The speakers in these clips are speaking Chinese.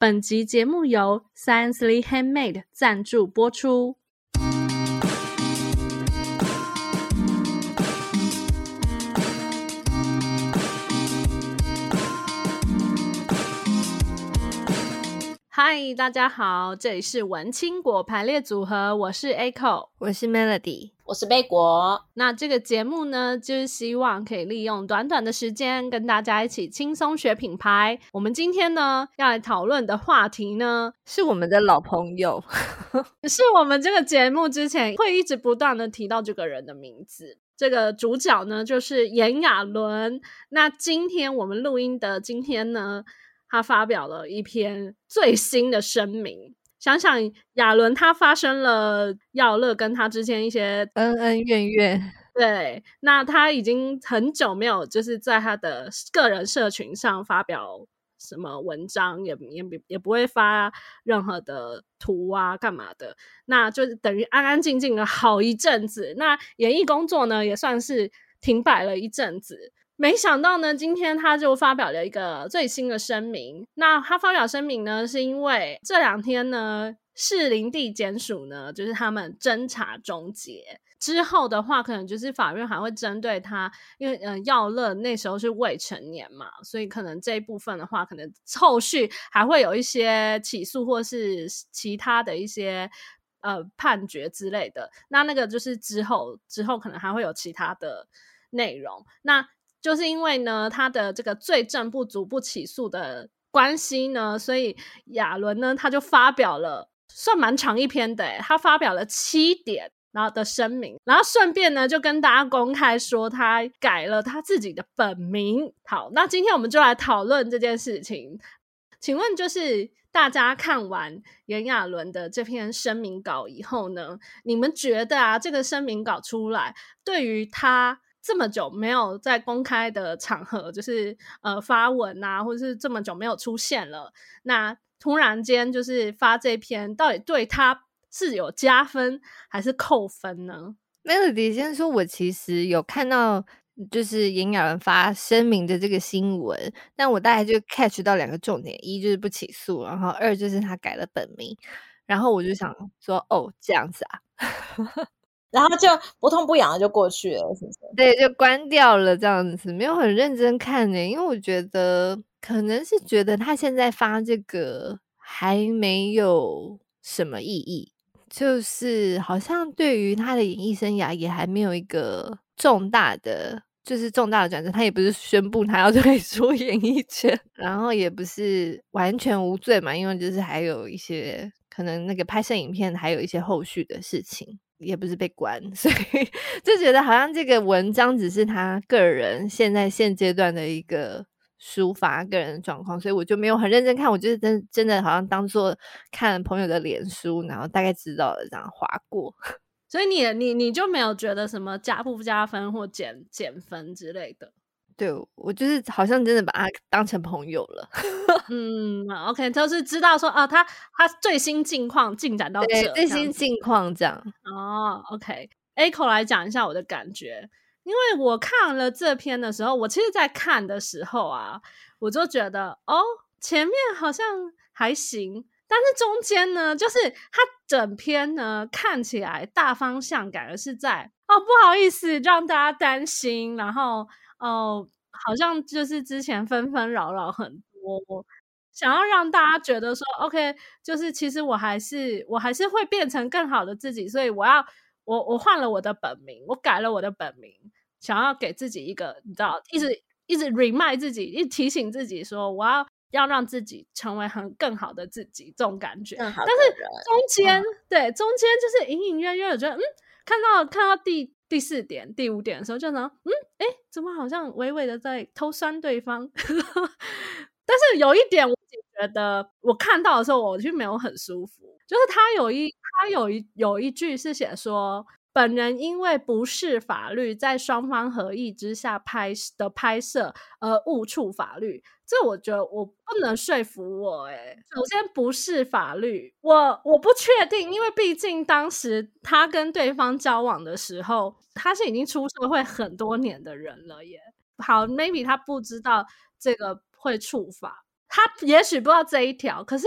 本集节目由 Sciencely Handmade 赞助播出。嗨，大家好，这里是文青果排列组合，我是 Echo，我是 Melody，我是贝果。那这个节目呢，就是希望可以利用短短的时间，跟大家一起轻松学品牌。我们今天呢，要来讨论的话题呢，是我们的老朋友，是我们这个节目之前会一直不断的提到这个人的名字。这个主角呢，就是炎亚纶。那今天我们录音的今天呢，他发表了一篇最新的声明。想想亚纶，他发生了耀乐跟他之间一些恩恩怨怨。对，那他已经很久没有就是在他的个人社群上发表什么文章，也也也不会发任何的图啊，干嘛的？那就等于安安静静的好一阵子。那演艺工作呢，也算是停摆了一阵子。没想到呢，今天他就发表了一个最新的声明。那他发表声明呢，是因为这两天呢，士林地检署呢，就是他们侦查终结之后的话，可能就是法院还会针对他，因为嗯，耀乐那时候是未成年嘛，所以可能这一部分的话，可能后续还会有一些起诉或是其他的一些呃判决之类的。那那个就是之后之后可能还会有其他的内容。那就是因为呢，他的这个罪证不足不起诉的关系呢，所以亚纶呢，他就发表了算蛮长一篇的，他发表了七点然后的声明，然后顺便呢就跟大家公开说他改了他自己的本名。好，那今天我们就来讨论这件事情。请问，就是大家看完炎亚纶的这篇声明稿以后呢，你们觉得啊，这个声明稿出来对于他？这么久没有在公开的场合，就是呃发文啊，或者是这么久没有出现了，那突然间就是发这篇，到底对他是有加分还是扣分呢？Melody 先说，我其实有看到就是炎亚纶发声明的这个新闻，但我大概就 catch 到两个重点：一就是不起诉，然后二就是他改了本名，然后我就想说，哦，这样子啊。然后就不痛不痒的就过去了，是不是？对，就关掉了这样子，没有很认真看呢，因为我觉得可能是觉得他现在发这个还没有什么意义，就是好像对于他的演艺生涯也还没有一个重大的，就是重大的转折。他也不是宣布他要退出 演艺圈，然后也不是完全无罪嘛，因为就是还有一些可能那个拍摄影片还有一些后续的事情。也不是被关，所以就觉得好像这个文章只是他个人现在现阶段的一个抒发个人状况，所以我就没有很认真看。我就是真真的好像当做看朋友的脸书，然后大概知道了这样划过。所以你你你就没有觉得什么加不加分或减减分之类的？对，我就是好像真的把他当成朋友了。嗯，OK，就是知道说啊，他他最新近况进展到这，最新近况这样。哦，OK，Echo 来讲一下我的感觉，因为我看了这篇的时候，我其实在看的时候啊，我就觉得哦，前面好像还行，但是中间呢，就是他整篇呢看起来大方向感而是在哦，不好意思让大家担心，然后。哦，好像就是之前纷纷扰扰很多，想要让大家觉得说，OK，就是其实我还是我还是会变成更好的自己，所以我要我我换了我的本名，我改了我的本名，想要给自己一个你知道，一直一直 remind 自己，一直提醒自己说，我要要让自己成为很更好的自己这种感觉。但是中间、嗯、对中间就是隐隐约约，我觉得嗯，看到看到第。第四点、第五点的时候，就能嗯，哎，怎么好像微微的在偷酸对方？但是有一点，我觉得我看到的时候，我就没有很舒服。就是他有一，他有一有一句是写说。本人因为不是法律，在双方合意之下拍的拍摄而误触法律，这我觉得我不能说服我。诶，首先不是法律，我我不确定，因为毕竟当时他跟对方交往的时候，他是已经出社会很多年的人了耶。好，maybe 他不知道这个会触法，他也许不知道这一条，可是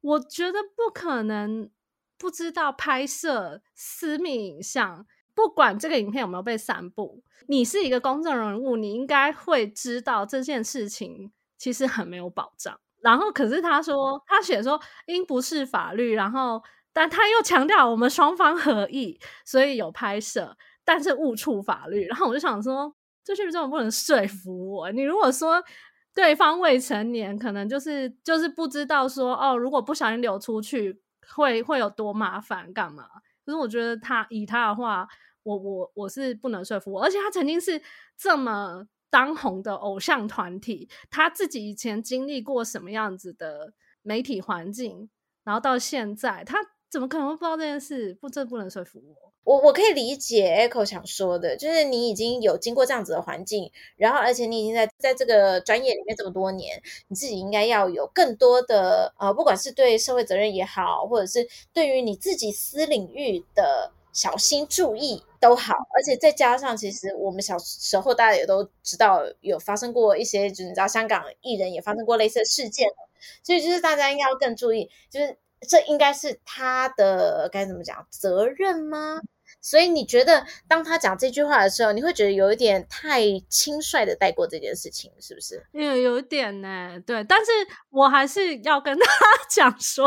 我觉得不可能不知道拍摄私密影像，不管这个影片有没有被散布，你是一个公众人物，你应该会知道这件事情其实很没有保障。然后，可是他说他写说因不是法律，然后但他又强调我们双方合意，所以有拍摄，但是误触法律。然后我就想说，这是不是不能说服我？你如果说对方未成年，可能就是就是不知道说哦，如果不小心流出去会会有多麻烦，干嘛？可是我觉得他以他的话，我我我是不能说服我，而且他曾经是这么。当红的偶像团体，他自己以前经历过什么样子的媒体环境，然后到现在，他怎么可能会不知道这件事？不，这不能说服我。我我可以理解 Echo 想说的，就是你已经有经过这样子的环境，然后而且你已经在在这个专业里面这么多年，你自己应该要有更多的呃，不管是对社会责任也好，或者是对于你自己私领域的。小心注意都好，而且再加上，其实我们小时候大家也都知道有发生过一些，就是你知道香港艺人也发生过类似的事件，所以就是大家应该要更注意，就是这应该是他的该怎么讲责任吗？所以你觉得，当他讲这句话的时候，你会觉得有一点太轻率的带过这件事情，是不是？有有一点呢，对。但是我还是要跟 他讲说，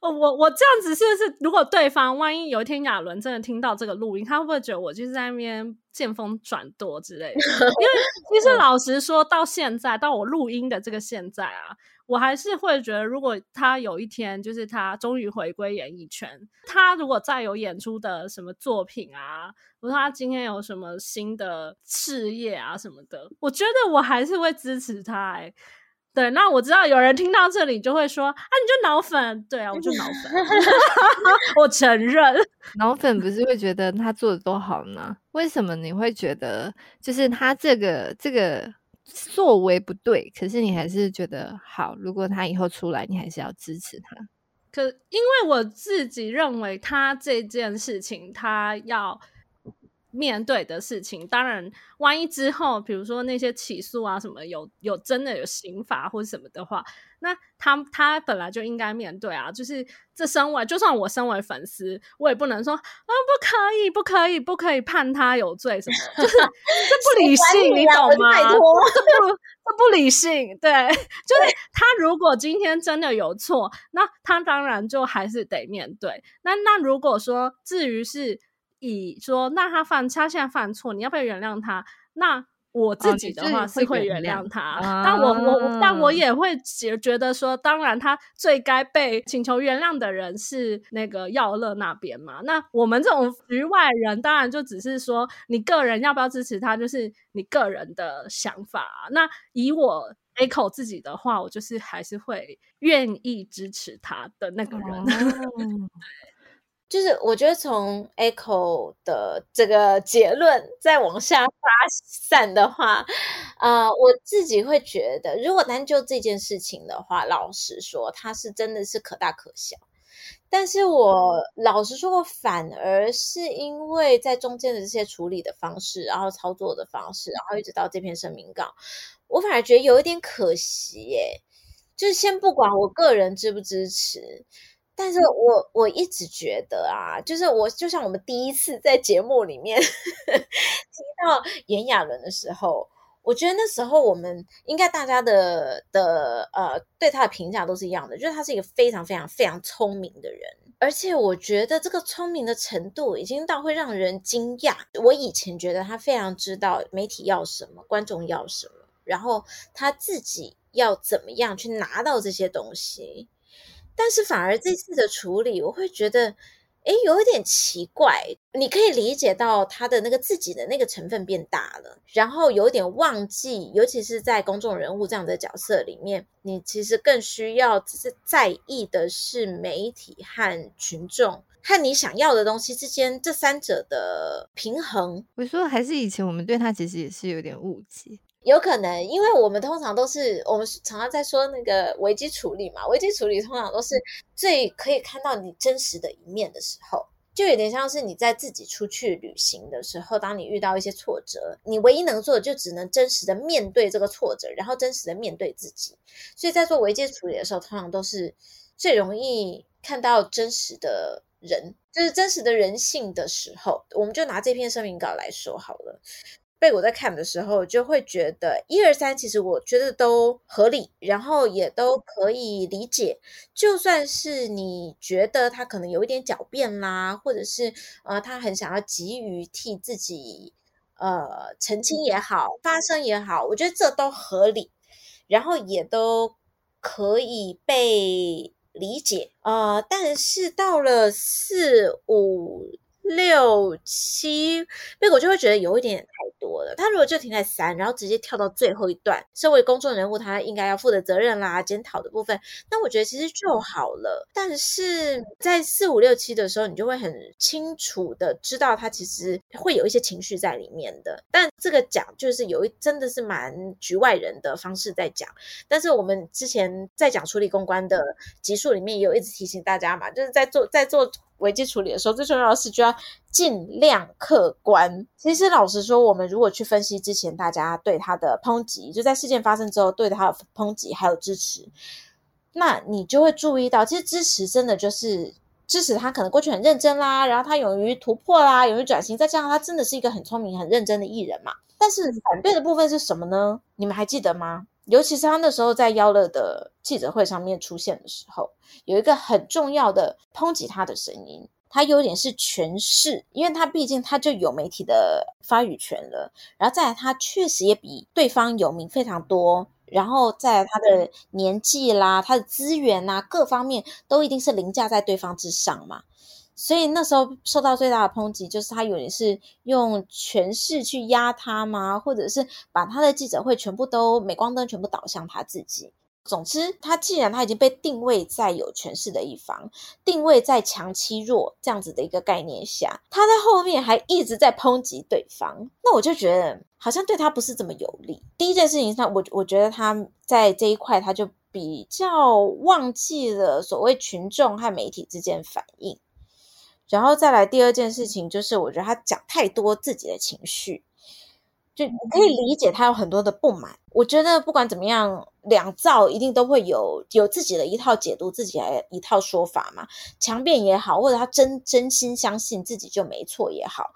我我这样子是不是？如果对方万一有一天亚伦真的听到这个录音，他会不会觉得我就是在那边见风转舵之类的？因为其实老实说，到现在到我录音的这个现在啊。我还是会觉得，如果他有一天就是他终于回归演艺圈，他如果再有演出的什么作品啊，或者他今天有什么新的事业啊什么的，我觉得我还是会支持他欸。对，那我知道有人听到这里就会说啊，你就脑粉。对啊，我就脑粉，我承认。脑粉不是会觉得他做的多好吗？为什么你会觉得就是他这个这个？作为不对，可是你还是觉得好。如果他以后出来，你还是要支持他。可因为我自己认为，他这件事情，他要面对的事情，当然，万一之后，比如说那些起诉啊什么，有有真的有刑罚或者什么的话。那他他本来就应该面对啊，就是这身为就算我身为粉丝，我也不能说啊不可以不可以不可以判他有罪什么，就是 这不理性，你懂吗？这不这不理性，对，就是他如果今天真的有错，那他当然就还是得面对。那那如果说至于是以说那他犯他现在犯错，你要不要原谅他？那。我自己的话是会原谅他，哦、但我我但我也会觉觉得说，当然他最该被请求原谅的人是那个耀乐那边嘛。那我们这种局外人，当然就只是说你个人要不要支持他，就是你个人的想法。那以我 Echo 自己的话，我就是还是会愿意支持他的那个人。哦就是我觉得从 Echo 的这个结论再往下发散的话，呃，我自己会觉得，如果单就这件事情的话，老实说，它是真的是可大可小。但是我老实说过，反而是因为在中间的这些处理的方式，然后操作的方式，然后一直到这篇声明稿，我反而觉得有一点可惜耶。就是先不管我个人支不支持。但是我我一直觉得啊，就是我就像我们第一次在节目里面 提到炎亚纶的时候，我觉得那时候我们应该大家的的呃对他的评价都是一样的，就是他是一个非常非常非常聪明的人，而且我觉得这个聪明的程度已经到会让人惊讶。我以前觉得他非常知道媒体要什么，观众要什么，然后他自己要怎么样去拿到这些东西。但是反而这次的处理，我会觉得，哎，有一点奇怪。你可以理解到他的那个自己的那个成分变大了，然后有点忘记，尤其是在公众人物这样的角色里面，你其实更需要只是在意的是媒体和群众和你想要的东西之间这三者的平衡。我说，还是以前我们对他其实也是有点误解。有可能，因为我们通常都是我们常常在说那个危机处理嘛，危机处理通常都是最可以看到你真实的一面的时候，就有点像是你在自己出去旅行的时候，当你遇到一些挫折，你唯一能做的就只能真实的面对这个挫折，然后真实的面对自己。所以在做危机处理的时候，通常都是最容易看到真实的人，就是真实的人性的时候。我们就拿这篇声明稿来说好了。被我在看的时候，就会觉得一二三，其实我觉得都合理，然后也都可以理解。就算是你觉得他可能有一点狡辩啦，或者是呃，他很想要急于替自己呃澄清也好，发声也好，我觉得这都合理，然后也都可以被理解。呃，但是到了四五六七，那我就会觉得有一点太多了。他如果就停在三，然后直接跳到最后一段，身为公众人物，他应该要负的责任啦、检讨的部分，那我觉得其实就好了。但是在四五六七的时候，你就会很清楚的知道他其实会有一些情绪在里面的。但这个讲就是有一真的是蛮局外人的方式在讲。但是我们之前在讲处理公关的集数里面，也有一直提醒大家嘛，就是在做在做。危机处理的时候，最重要的是就要尽量客观。其实老实说，我们如果去分析之前大家对他的抨击，就在事件发生之后对他的抨击还有支持，那你就会注意到，其实支持真的就是支持他可能过去很认真啦，然后他勇于突破啦，勇于转型，再加上他真的是一个很聪明、很认真的艺人嘛。但是反对的部分是什么呢？你们还记得吗？尤其是他那时候在邀乐的记者会上面出现的时候，有一个很重要的抨击他的声音，他有点是权势，因为他毕竟他就有媒体的发语权了，然后再来他确实也比对方有名非常多，然后再来他的年纪啦、他的资源呐，各方面都一定是凌驾在对方之上嘛。所以那时候受到最大的抨击，就是他有点是用权势去压他吗？或者是把他的记者会全部都镁光灯全部导向他自己。总之，他既然他已经被定位在有权势的一方，定位在强欺弱这样子的一个概念下，他在后面还一直在抨击对方，那我就觉得好像对他不是这么有利。第一件事情上，我我觉得他在这一块他就比较忘记了所谓群众和媒体之间反应。然后再来第二件事情，就是我觉得他讲太多自己的情绪，就你可以理解他有很多的不满。我觉得不管怎么样，两造一定都会有有自己的一套解读，自己的一套说法嘛。强辩也好，或者他真真心相信自己就没错也好。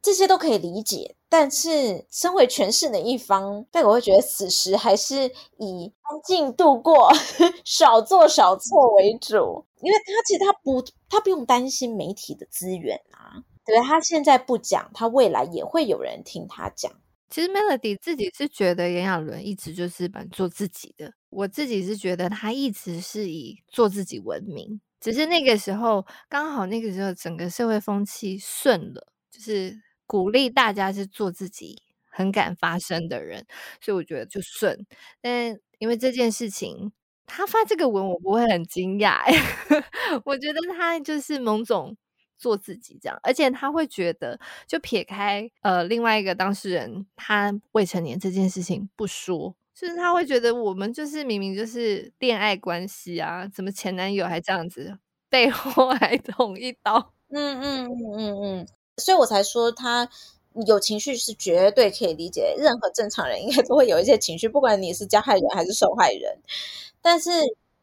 这些都可以理解，但是身为权势的一方，但我会觉得此时还是以安静度过，少做少错为主，因为他其实他不，他不用担心媒体的资源啊，对，他现在不讲，他未来也会有人听他讲。其实 Melody 自己是觉得炎亚纶一直就是蛮做自己的，我自己是觉得他一直是以做自己闻名，只是那个时候刚好那个时候整个社会风气顺了，就是。鼓励大家是做自己，很敢发声的人，所以我觉得就顺。但因为这件事情，他发这个文，我不会很惊讶。我觉得他就是某种做自己这样，而且他会觉得，就撇开呃另外一个当事人他未成年这件事情不说，就是他会觉得我们就是明明就是恋爱关系啊，怎么前男友还这样子，背后 还捅一刀？嗯嗯嗯嗯嗯。所以我才说他有情绪是绝对可以理解，任何正常人应该都会有一些情绪，不管你是加害人还是受害人。但是，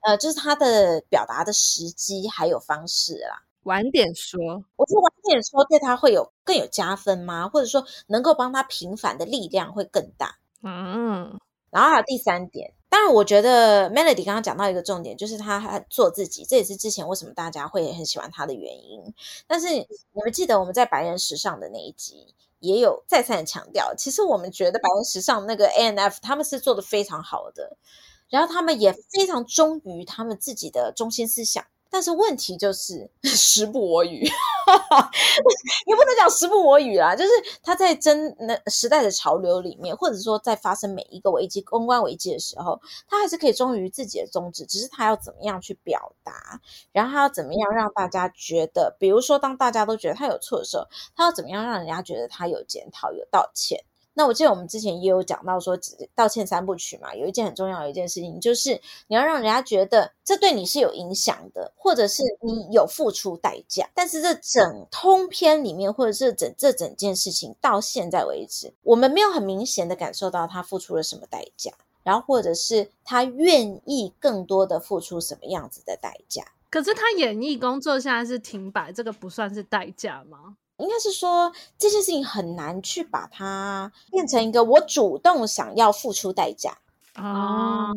呃，就是他的表达的时机还有方式啦，晚点说，我觉得晚点说对他会有更有加分吗？或者说能够帮他平反的力量会更大？嗯，然后还有第三点。当然，我觉得 Melody 刚刚讲到一个重点，就是他还做自己，这也是之前为什么大家会很喜欢他的原因。但是你们记得我们在白人时尚的那一集也有再三的强调，其实我们觉得白人时尚那个 ANF 他们是做的非常好的，然后他们也非常忠于他们自己的中心思想。但是问题就是 时不我与，也不能讲时不我与啦，就是他在真那时代的潮流里面，或者说在发生每一个危机、公关危机的时候，他还是可以忠于自己的宗旨，只是他要怎么样去表达，然后他要怎么样让大家觉得，比如说当大家都觉得他有错的时候，他要怎么样让人家觉得他有检讨、有道歉。那我记得我们之前也有讲到说，道歉三部曲嘛，有一件很重要的一件事情，就是你要让人家觉得这对你是有影响的，或者是你有付出代价。但是这整通篇里面，或者是整这整件事情到现在为止，我们没有很明显的感受到他付出了什么代价，然后或者是他愿意更多的付出什么样子的代价。可是他演艺工作现在是停摆，这个不算是代价吗？应该是说这件事情很难去把它变成一个我主动想要付出代价哦。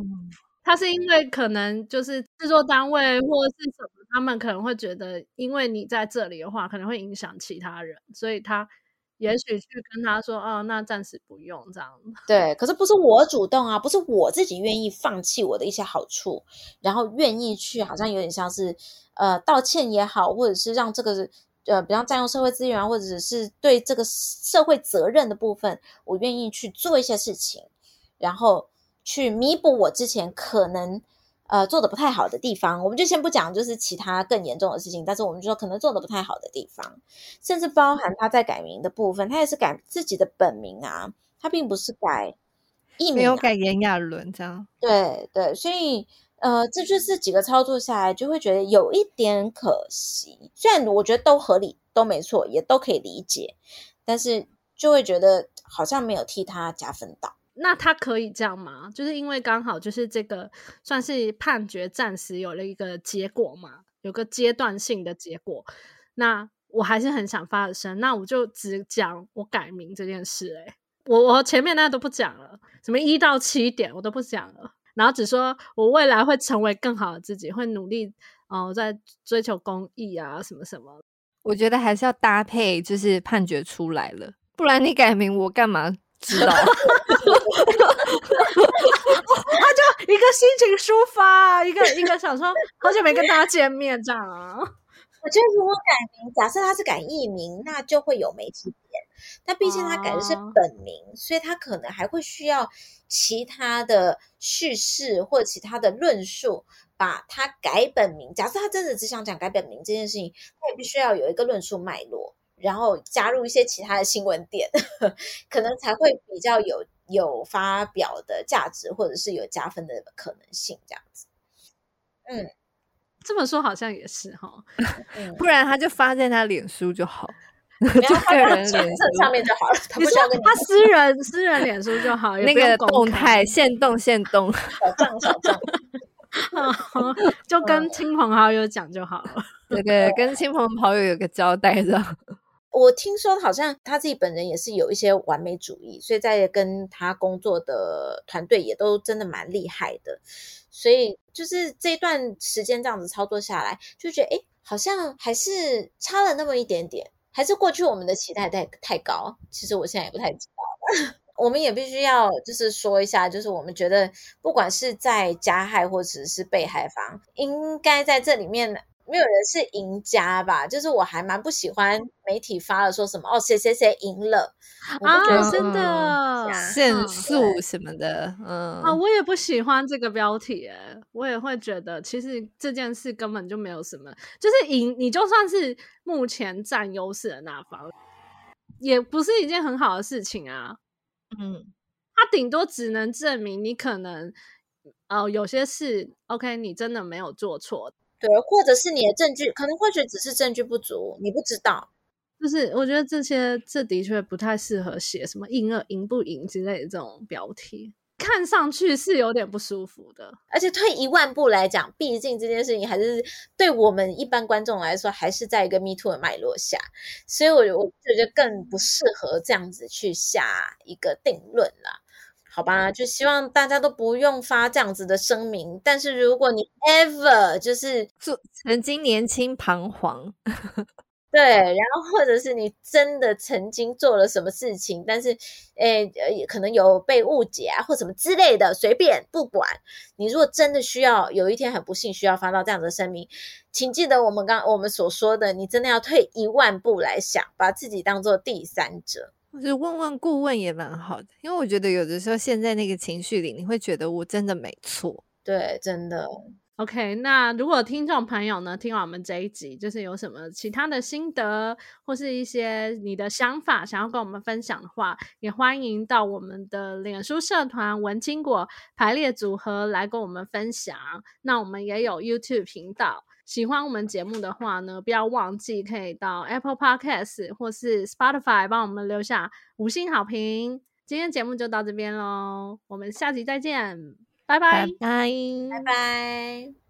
他是因为可能就是制作单位或是什么，他们可能会觉得，因为你在这里的话，可能会影响其他人，所以他也许去跟他说：“哦，那暂时不用这样。”对，可是不是我主动啊，不是我自己愿意放弃我的一些好处，然后愿意去，好像有点像是呃道歉也好，或者是让这个。呃，比方占用社会资源啊，或者是对这个社会责任的部分，我愿意去做一些事情，然后去弥补我之前可能呃做的不太好的地方。我们就先不讲，就是其他更严重的事情，但是我们就说可能做的不太好的地方，甚至包含他在改名的部分，他也是改自己的本名啊，他并不是改艺名啊，没有改炎亚纶这样。对对，所以。呃，这就是几个操作下来，就会觉得有一点可惜。虽然我觉得都合理，都没错，也都可以理解，但是就会觉得好像没有替他加分到。那他可以这样吗？就是因为刚好就是这个算是判决暂时有了一个结果嘛，有个阶段性的结果。那我还是很想发声，那我就只讲我改名这件事，欸。哎，我我前面那都不讲了，什么一到七点我都不讲了。然后只说，我未来会成为更好的自己，会努力哦、呃，在追求公益啊，什么什么。我觉得还是要搭配，就是判决出来了，不然你改名，我干嘛知道？他就一个心情抒发，一个一个想说，好久没跟大家见面这样啊。我觉得如果改名，假设他是改艺名，那就会有媒体点。但毕竟他改的是本名，啊、所以他可能还会需要其他的叙事或者其他的论述，把他改本名。假设他真的只想讲改本名这件事情，他也必须要有一个论述脉络，然后加入一些其他的新闻点，可能才会比较有有发表的价值，或者是有加分的可能性。这样子，嗯。这么说好像也是哈，不然他就发在他脸书就好，就个人脸书上面就好了。你他私人私人脸书就好，那个动态限动限动小 账小账，就跟亲朋好友讲就好了。对对，跟亲朋好友有个交代的。我听说好像他自己本人也是有一些完美主义，所以在跟他工作的团队也都真的蛮厉害的。所以就是这段时间这样子操作下来，就觉得诶，好像还是差了那么一点点，还是过去我们的期待太太高。其实我现在也不太知道。我们也必须要就是说一下，就是我们觉得不管是在加害或者是被害方，应该在这里面。没有人是赢家吧？就是我还蛮不喜欢媒体发了说什么哦，谁谁谁赢了啊，真的限速什么的，嗯啊，我也不喜欢这个标题，诶，我也会觉得其实这件事根本就没有什么，就是赢，你就算是目前占优势的那方，也不是一件很好的事情啊。嗯，他顶多只能证明你可能呃有些事，OK，你真的没有做错。对，或者是你的证据，可能或许只是证据不足，你不知道。就是我觉得这些这的确不太适合写什么赢了赢不赢之类的这种标题，看上去是有点不舒服的。而且退一万步来讲，毕竟这件事情还是对我们一般观众来说，还是在一个 Me Too 的脉络下，所以我我觉得更不适合这样子去下一个定论啦。好吧，就希望大家都不用发这样子的声明。但是如果你 ever 就是做曾经年轻彷徨，对，然后或者是你真的曾经做了什么事情，但是诶呃可能有被误解啊或什么之类的，随便不管。你如果真的需要有一天很不幸需要发到这样的声明，请记得我们刚我们所说的，你真的要退一万步来想，把自己当做第三者。我觉得问问顾问也蛮好的，因为我觉得有的时候陷在那个情绪里，你会觉得我真的没错。对，真的。OK，那如果听众朋友呢，听完我们这一集，就是有什么其他的心得，或是一些你的想法，想要跟我们分享的话，也欢迎到我们的脸书社团“文青果排列组合”来跟我们分享。那我们也有 YouTube 频道，喜欢我们节目的话呢，不要忘记可以到 Apple Podcast 或是 Spotify 帮我们留下五星好评。今天节目就到这边喽，我们下集再见。拜拜，拜拜，拜拜。